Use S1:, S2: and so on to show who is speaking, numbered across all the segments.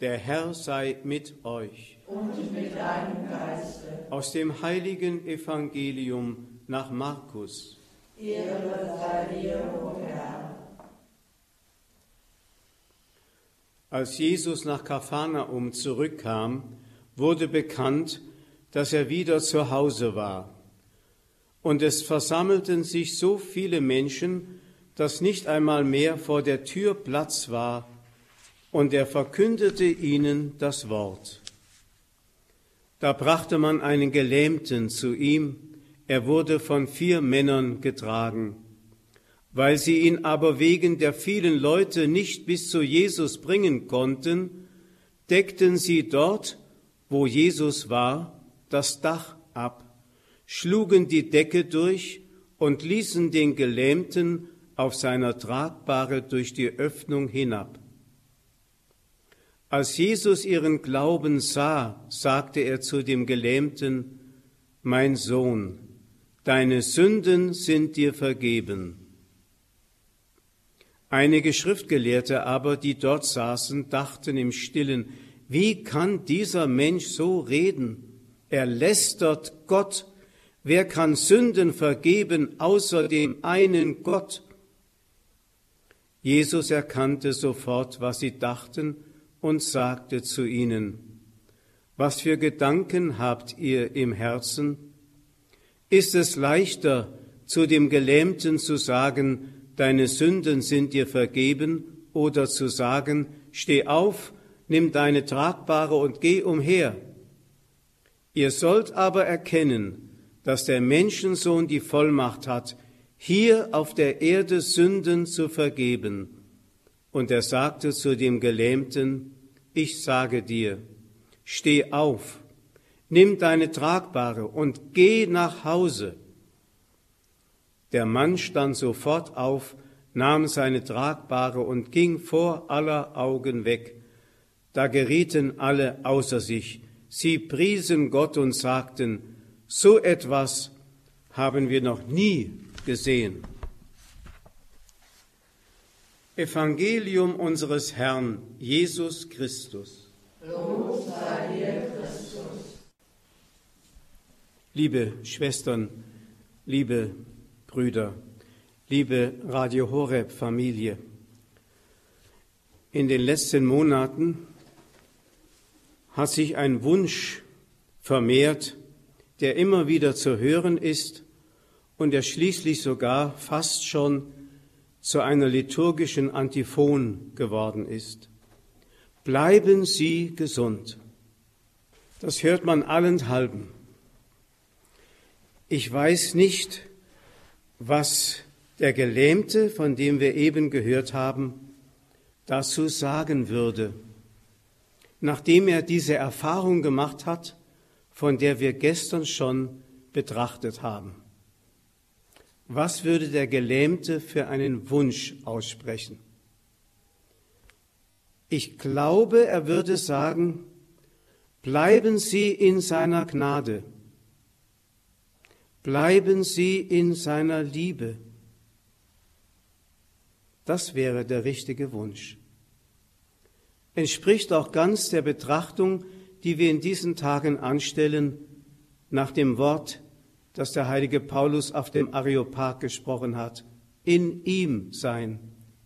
S1: Der Herr sei mit euch.
S2: Und mit deinem Geiste.
S1: Aus dem heiligen Evangelium nach Markus.
S2: Ehre sei dir, o Herr.
S1: Als Jesus nach Kapharnaum zurückkam, wurde bekannt, dass er wieder zu Hause war. Und es versammelten sich so viele Menschen, dass nicht einmal mehr vor der Tür Platz war, und er verkündete ihnen das Wort. Da brachte man einen Gelähmten zu ihm, er wurde von vier Männern getragen. Weil sie ihn aber wegen der vielen Leute nicht bis zu Jesus bringen konnten, deckten sie dort, wo Jesus war, das Dach ab, schlugen die Decke durch und ließen den Gelähmten auf seiner Tragbare durch die Öffnung hinab. Als Jesus ihren Glauben sah, sagte er zu dem Gelähmten, Mein Sohn, deine Sünden sind dir vergeben. Einige Schriftgelehrte aber, die dort saßen, dachten im stillen, wie kann dieser Mensch so reden? Er lästert Gott. Wer kann Sünden vergeben außer dem einen Gott? Jesus erkannte sofort, was sie dachten, und sagte zu ihnen, Was für Gedanken habt ihr im Herzen? Ist es leichter, zu dem Gelähmten zu sagen, Deine Sünden sind dir vergeben, oder zu sagen, Steh auf, nimm deine Tragbare und geh umher? Ihr sollt aber erkennen, dass der Menschensohn die Vollmacht hat, hier auf der Erde Sünden zu vergeben. Und er sagte zu dem Gelähmten, ich sage dir, steh auf, nimm deine Tragbare und geh nach Hause. Der Mann stand sofort auf, nahm seine Tragbare und ging vor aller Augen weg. Da gerieten alle außer sich. Sie priesen Gott und sagten, so etwas haben wir noch nie gesehen. Evangelium unseres Herrn Jesus Christus. Liebe Schwestern, liebe Brüder, liebe Radio Horeb Familie, in den letzten Monaten hat sich ein Wunsch vermehrt, der immer wieder zu hören ist und der schließlich sogar fast schon zu einer liturgischen Antiphon geworden ist. Bleiben Sie gesund. Das hört man allenthalben. Ich weiß nicht, was der Gelähmte, von dem wir eben gehört haben, dazu sagen würde, nachdem er diese Erfahrung gemacht hat, von der wir gestern schon betrachtet haben. Was würde der Gelähmte für einen Wunsch aussprechen? Ich glaube, er würde sagen, bleiben Sie in seiner Gnade, bleiben Sie in seiner Liebe. Das wäre der richtige Wunsch. Entspricht auch ganz der Betrachtung, die wir in diesen Tagen anstellen, nach dem Wort das der heilige Paulus auf dem Areopag gesprochen hat. In ihm sein,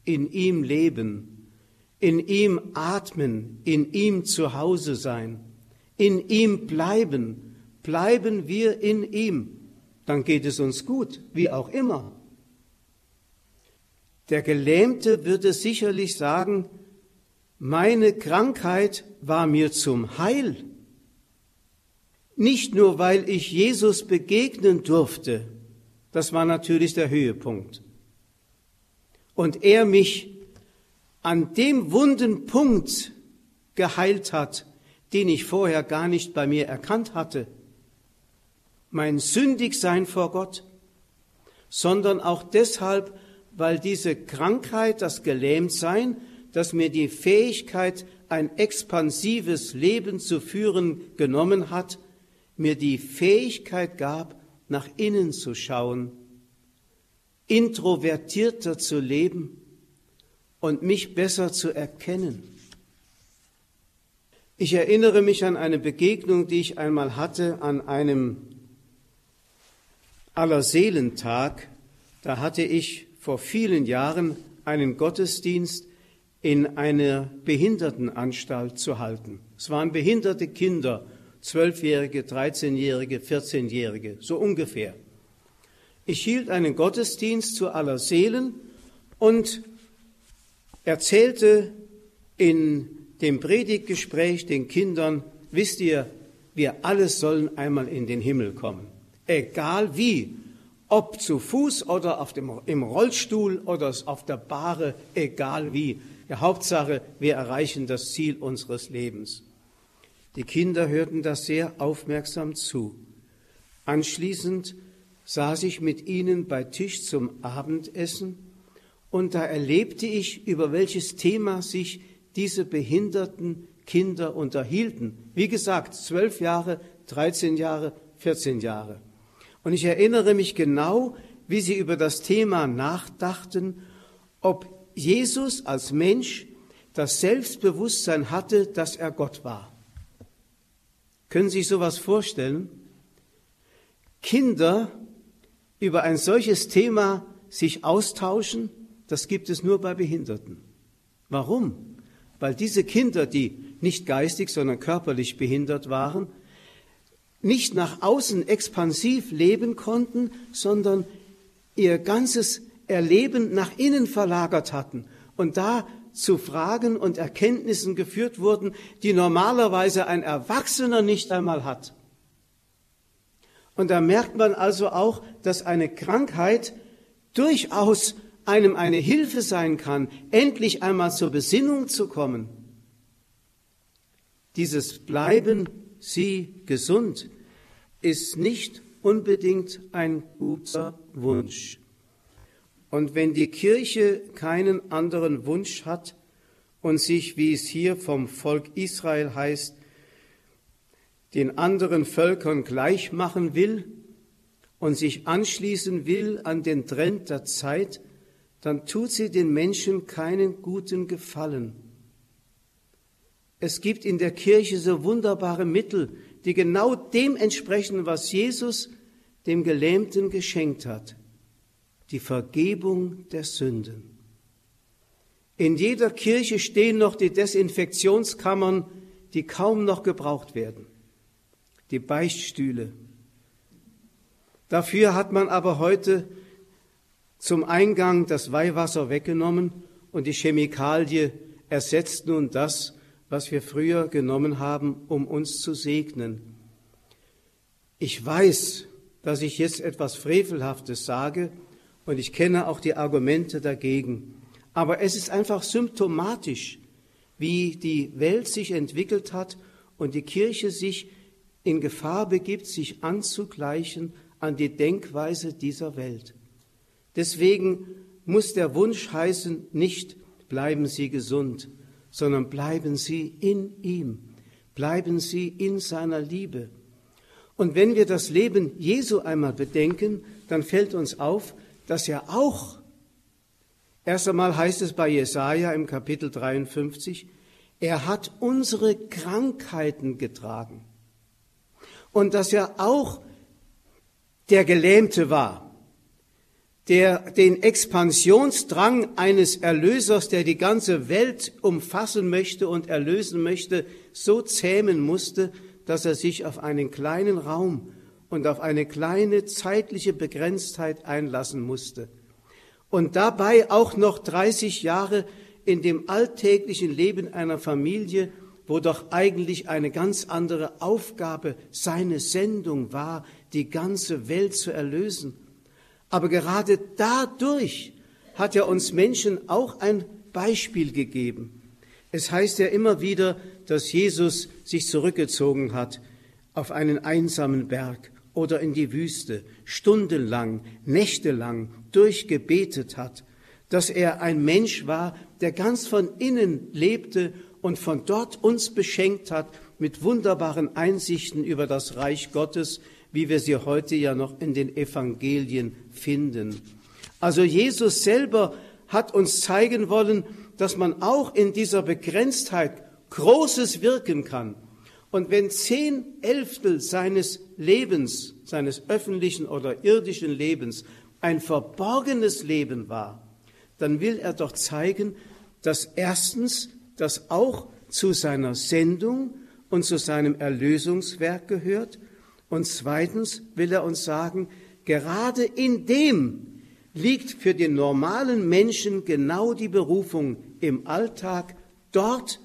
S1: in ihm leben, in ihm atmen, in ihm zu Hause sein, in ihm bleiben, bleiben wir in ihm, dann geht es uns gut, wie auch immer. Der Gelähmte würde sicherlich sagen, meine Krankheit war mir zum Heil. Nicht nur, weil ich Jesus begegnen durfte, das war natürlich der Höhepunkt. Und er mich an dem wunden Punkt geheilt hat, den ich vorher gar nicht bei mir erkannt hatte. Mein Sündigsein vor Gott, sondern auch deshalb, weil diese Krankheit, das Gelähmtsein, das mir die Fähigkeit, ein expansives Leben zu führen genommen hat, mir die Fähigkeit gab, nach innen zu schauen, introvertierter zu leben und mich besser zu erkennen. Ich erinnere mich an eine Begegnung, die ich einmal hatte an einem Allerseelentag. Da hatte ich vor vielen Jahren einen Gottesdienst in einer Behindertenanstalt zu halten. Es waren behinderte Kinder, Zwölfjährige, Dreizehnjährige, Vierzehnjährige, so ungefähr. Ich hielt einen Gottesdienst zu aller Seelen und erzählte in dem Predigtgespräch den Kindern, wisst ihr, wir alle sollen einmal in den Himmel kommen. Egal wie, ob zu Fuß oder auf dem, im Rollstuhl oder auf der Bahre, egal wie. Die Hauptsache, wir erreichen das Ziel unseres Lebens. Die Kinder hörten das sehr aufmerksam zu. Anschließend saß ich mit ihnen bei Tisch zum Abendessen und da erlebte ich, über welches Thema sich diese behinderten Kinder unterhielten. Wie gesagt, zwölf Jahre, 13 Jahre, 14 Jahre. Und ich erinnere mich genau, wie sie über das Thema nachdachten, ob Jesus als Mensch das Selbstbewusstsein hatte, dass er Gott war. Können Sie sich sowas vorstellen? Kinder über ein solches Thema sich austauschen, das gibt es nur bei Behinderten. Warum? Weil diese Kinder, die nicht geistig, sondern körperlich behindert waren, nicht nach außen expansiv leben konnten, sondern ihr ganzes Erleben nach innen verlagert hatten und da zu Fragen und Erkenntnissen geführt wurden, die normalerweise ein Erwachsener nicht einmal hat. Und da merkt man also auch, dass eine Krankheit durchaus einem eine Hilfe sein kann, endlich einmal zur Besinnung zu kommen. Dieses Bleiben Sie gesund ist nicht unbedingt ein guter Wunsch. Und wenn die Kirche keinen anderen Wunsch hat und sich, wie es hier vom Volk Israel heißt, den anderen Völkern gleich machen will und sich anschließen will an den Trend der Zeit, dann tut sie den Menschen keinen guten Gefallen. Es gibt in der Kirche so wunderbare Mittel, die genau dem entsprechen, was Jesus dem Gelähmten geschenkt hat die Vergebung der Sünden. In jeder Kirche stehen noch die Desinfektionskammern, die kaum noch gebraucht werden, die Beichtstühle. Dafür hat man aber heute zum Eingang das Weihwasser weggenommen und die Chemikalie ersetzt nun das, was wir früher genommen haben, um uns zu segnen. Ich weiß, dass ich jetzt etwas Frevelhaftes sage, und ich kenne auch die Argumente dagegen. Aber es ist einfach symptomatisch, wie die Welt sich entwickelt hat und die Kirche sich in Gefahr begibt, sich anzugleichen an die Denkweise dieser Welt. Deswegen muss der Wunsch heißen, nicht bleiben Sie gesund, sondern bleiben Sie in ihm, bleiben Sie in seiner Liebe. Und wenn wir das Leben Jesu einmal bedenken, dann fällt uns auf, dass er auch, erst einmal heißt es bei Jesaja im Kapitel 53, er hat unsere Krankheiten getragen. Und dass er auch der Gelähmte war, der den Expansionsdrang eines Erlösers, der die ganze Welt umfassen möchte und erlösen möchte, so zähmen musste, dass er sich auf einen kleinen Raum und auf eine kleine zeitliche Begrenztheit einlassen musste. Und dabei auch noch 30 Jahre in dem alltäglichen Leben einer Familie, wo doch eigentlich eine ganz andere Aufgabe seine Sendung war, die ganze Welt zu erlösen. Aber gerade dadurch hat er uns Menschen auch ein Beispiel gegeben. Es heißt ja immer wieder, dass Jesus sich zurückgezogen hat auf einen einsamen Berg oder in die Wüste, stundenlang, nächtelang durchgebetet hat, dass er ein Mensch war, der ganz von innen lebte und von dort uns beschenkt hat mit wunderbaren Einsichten über das Reich Gottes, wie wir sie heute ja noch in den Evangelien finden. Also Jesus selber hat uns zeigen wollen, dass man auch in dieser Begrenztheit Großes wirken kann. Und wenn zehn Elftel seines Lebens, seines öffentlichen oder irdischen Lebens, ein verborgenes Leben war, dann will er doch zeigen, dass erstens das auch zu seiner Sendung und zu seinem Erlösungswerk gehört. Und zweitens will er uns sagen, gerade in dem liegt für den normalen Menschen genau die Berufung im Alltag, dort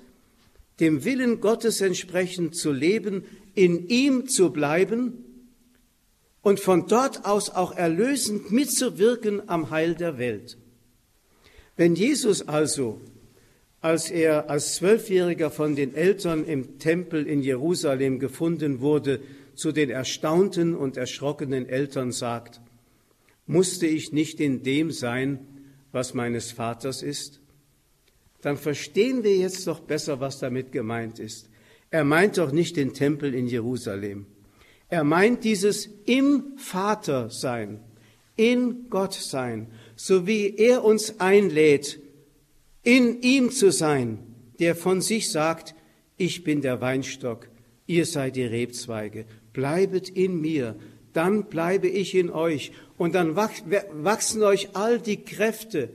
S1: dem Willen Gottes entsprechend zu leben, in ihm zu bleiben und von dort aus auch erlösend mitzuwirken am Heil der Welt. Wenn Jesus also, als er als Zwölfjähriger von den Eltern im Tempel in Jerusalem gefunden wurde, zu den erstaunten und erschrockenen Eltern sagt, musste ich nicht in dem sein, was meines Vaters ist? Dann verstehen wir jetzt doch besser, was damit gemeint ist. Er meint doch nicht den Tempel in Jerusalem. Er meint dieses im Vater sein, in Gott sein, so wie er uns einlädt, in ihm zu sein, der von sich sagt, ich bin der Weinstock, ihr seid die Rebzweige, bleibet in mir, dann bleibe ich in euch und dann wachsen euch all die Kräfte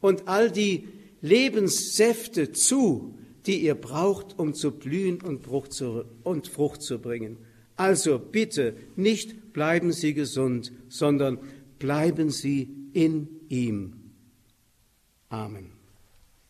S1: und all die Lebenssäfte zu, die ihr braucht, um zu blühen und Frucht zu, und Frucht zu bringen. Also bitte nicht bleiben Sie gesund, sondern bleiben Sie in ihm. Amen.